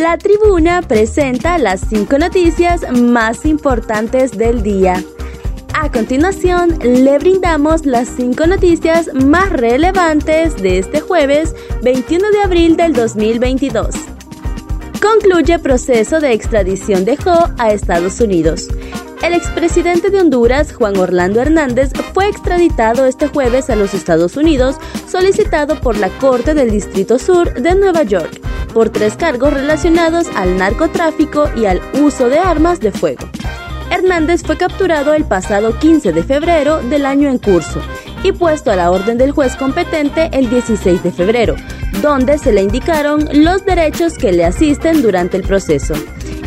La tribuna presenta las cinco noticias más importantes del día. A continuación, le brindamos las cinco noticias más relevantes de este jueves 21 de abril del 2022. Concluye proceso de extradición de Jo a Estados Unidos. El expresidente de Honduras, Juan Orlando Hernández, fue extraditado este jueves a los Estados Unidos, solicitado por la Corte del Distrito Sur de Nueva York, por tres cargos relacionados al narcotráfico y al uso de armas de fuego. Hernández fue capturado el pasado 15 de febrero del año en curso y puesto a la orden del juez competente el 16 de febrero, donde se le indicaron los derechos que le asisten durante el proceso.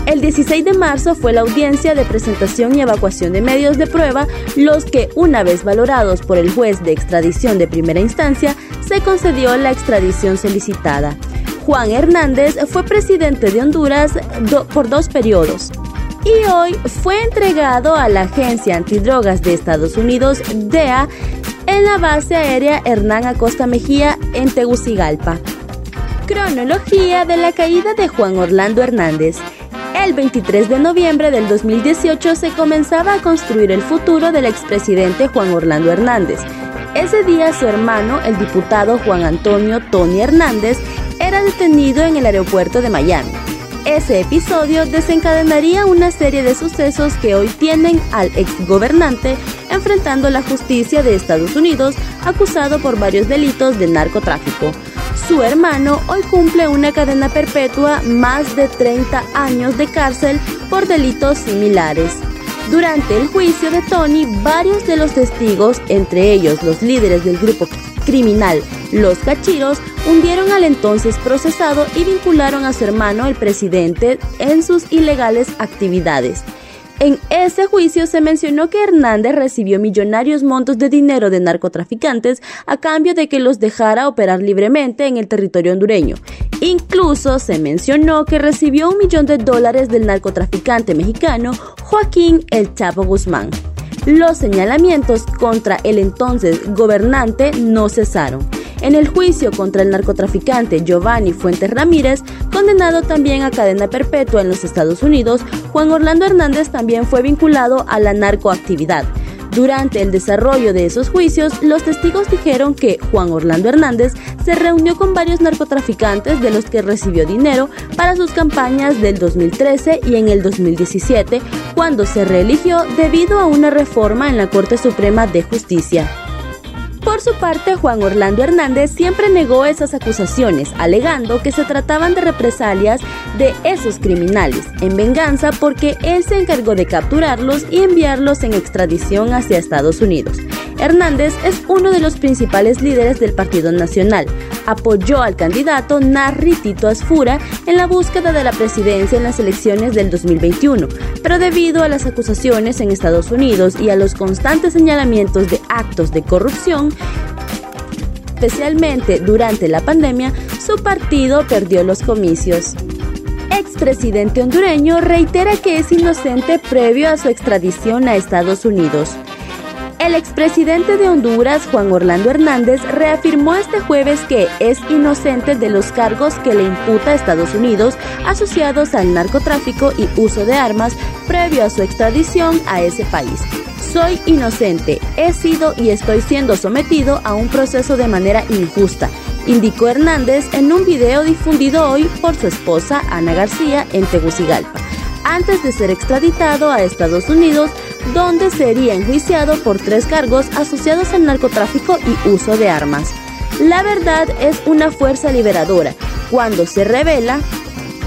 El 16 de marzo fue la audiencia de presentación y evacuación de medios de prueba, los que, una vez valorados por el juez de extradición de primera instancia, se concedió la extradición solicitada. Juan Hernández fue presidente de Honduras por dos periodos y hoy fue entregado a la Agencia Antidrogas de Estados Unidos, DEA, en la base aérea Hernán Acosta Mejía en Tegucigalpa. Cronología de la caída de Juan Orlando Hernández. El 23 de noviembre del 2018 se comenzaba a construir el futuro del expresidente Juan Orlando Hernández. Ese día su hermano, el diputado Juan Antonio Tony Hernández, era detenido en el aeropuerto de Miami. Ese episodio desencadenaría una serie de sucesos que hoy tienen al exgobernante enfrentando la justicia de Estados Unidos acusado por varios delitos de narcotráfico. Su hermano hoy cumple una cadena perpetua más de 30 años de cárcel por delitos similares. Durante el juicio de Tony, varios de los testigos, entre ellos los líderes del grupo criminal Los Cachiros, hundieron al entonces procesado y vincularon a su hermano, el presidente, en sus ilegales actividades. En ese juicio se mencionó que Hernández recibió millonarios montos de dinero de narcotraficantes a cambio de que los dejara operar libremente en el territorio hondureño. Incluso se mencionó que recibió un millón de dólares del narcotraficante mexicano Joaquín El Chapo Guzmán. Los señalamientos contra el entonces gobernante no cesaron en el juicio contra el narcotraficante Giovanni Fuentes Ramírez, condenado también a cadena perpetua en los Estados Unidos, Juan Orlando Hernández también fue vinculado a la narcoactividad. Durante el desarrollo de esos juicios, los testigos dijeron que Juan Orlando Hernández se reunió con varios narcotraficantes de los que recibió dinero para sus campañas del 2013 y en el 2017, cuando se reeligió debido a una reforma en la Corte Suprema de Justicia. Por su parte, Juan Orlando Hernández siempre negó esas acusaciones, alegando que se trataban de represalias de esos criminales, en venganza porque él se encargó de capturarlos y enviarlos en extradición hacia Estados Unidos. Hernández es uno de los principales líderes del Partido Nacional. Apoyó al candidato Narri Tito Asfura en la búsqueda de la presidencia en las elecciones del 2021, pero debido a las acusaciones en Estados Unidos y a los constantes señalamientos de actos de corrupción, especialmente durante la pandemia, su partido perdió los comicios expresidente hondureño reitera que es inocente previo a su extradición a Estados Unidos. El expresidente de Honduras, Juan Orlando Hernández, reafirmó este jueves que es inocente de los cargos que le imputa a Estados Unidos asociados al narcotráfico y uso de armas previo a su extradición a ese país. Soy inocente, he sido y estoy siendo sometido a un proceso de manera injusta, indicó Hernández en un video difundido hoy por su esposa Ana García en Tegucigalpa antes de ser extraditado a Estados Unidos, donde sería enjuiciado por tres cargos asociados al narcotráfico y uso de armas. La verdad es una fuerza liberadora. Cuando se revela,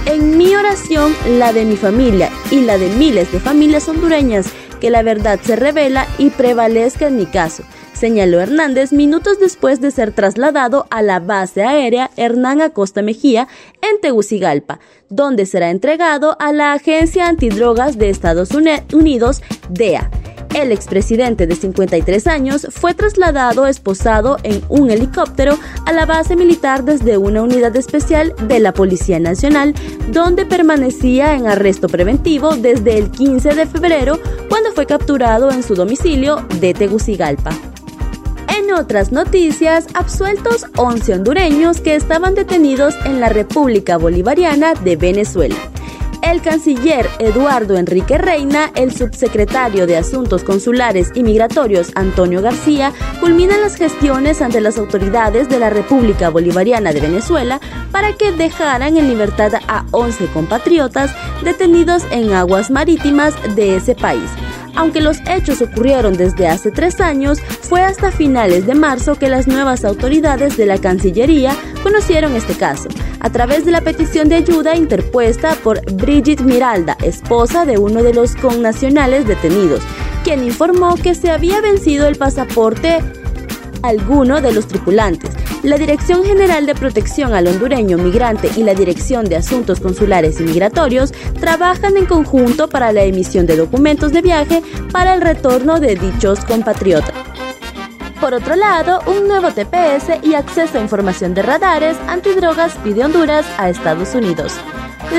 en mi oración, la de mi familia y la de miles de familias hondureñas, que la verdad se revela y prevalezca en mi caso señaló Hernández minutos después de ser trasladado a la base aérea Hernán Acosta Mejía en Tegucigalpa, donde será entregado a la Agencia Antidrogas de Estados Unidos, DEA. El expresidente de 53 años fue trasladado esposado en un helicóptero a la base militar desde una unidad especial de la Policía Nacional, donde permanecía en arresto preventivo desde el 15 de febrero, cuando fue capturado en su domicilio de Tegucigalpa. En otras noticias, absueltos 11 hondureños que estaban detenidos en la República Bolivariana de Venezuela el canciller Eduardo Enrique Reina, el subsecretario de Asuntos Consulares y Migratorios Antonio García, culminan las gestiones ante las autoridades de la República Bolivariana de Venezuela para que dejaran en libertad a 11 compatriotas detenidos en aguas marítimas de ese país. Aunque los hechos ocurrieron desde hace tres años, fue hasta finales de marzo que las nuevas autoridades de la Cancillería conocieron este caso, a través de la petición de ayuda interpuesta por Brigitte Miralda, esposa de uno de los connacionales detenidos, quien informó que se había vencido el pasaporte alguno de los tripulantes. La Dirección General de Protección al Hondureño Migrante y la Dirección de Asuntos Consulares y Migratorios trabajan en conjunto para la emisión de documentos de viaje para el retorno de dichos compatriotas. Por otro lado, un nuevo TPS y acceso a información de radares antidrogas pide Honduras a Estados Unidos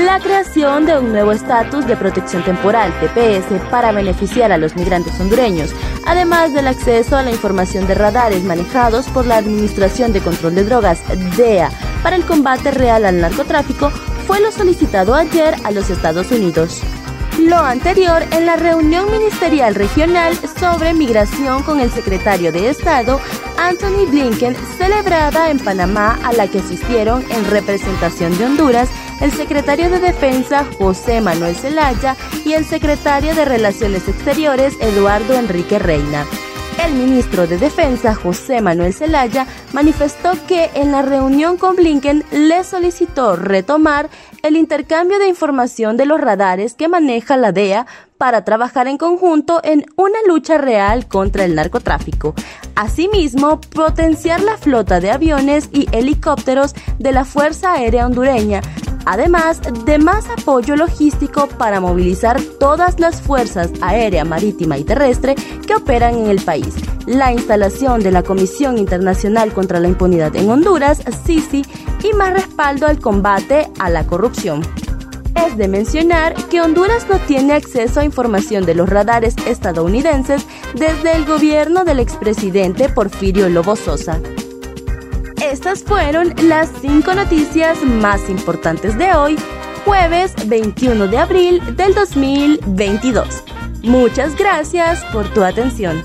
la creación de un nuevo estatus de protección temporal, TPS, para beneficiar a los migrantes hondureños, además del acceso a la información de radares manejados por la Administración de Control de Drogas, DEA, para el combate real al narcotráfico, fue lo solicitado ayer a los Estados Unidos. Lo anterior en la reunión ministerial regional sobre migración con el secretario de Estado, Anthony Blinken, celebrada en Panamá, a la que asistieron en representación de Honduras el secretario de Defensa José Manuel Zelaya y el secretario de Relaciones Exteriores Eduardo Enrique Reina. El ministro de Defensa, José Manuel Zelaya, manifestó que en la reunión con Blinken le solicitó retomar el intercambio de información de los radares que maneja la DEA para trabajar en conjunto en una lucha real contra el narcotráfico. Asimismo, potenciar la flota de aviones y helicópteros de la Fuerza Aérea Hondureña además de más apoyo logístico para movilizar todas las fuerzas aérea, marítima y terrestre que operan en el país, la instalación de la Comisión Internacional contra la Impunidad en Honduras, CICI, y más respaldo al combate a la corrupción. Es de mencionar que Honduras no tiene acceso a información de los radares estadounidenses desde el gobierno del expresidente Porfirio Lobo Sosa. Estas fueron las cinco noticias más importantes de hoy, jueves 21 de abril del 2022. Muchas gracias por tu atención.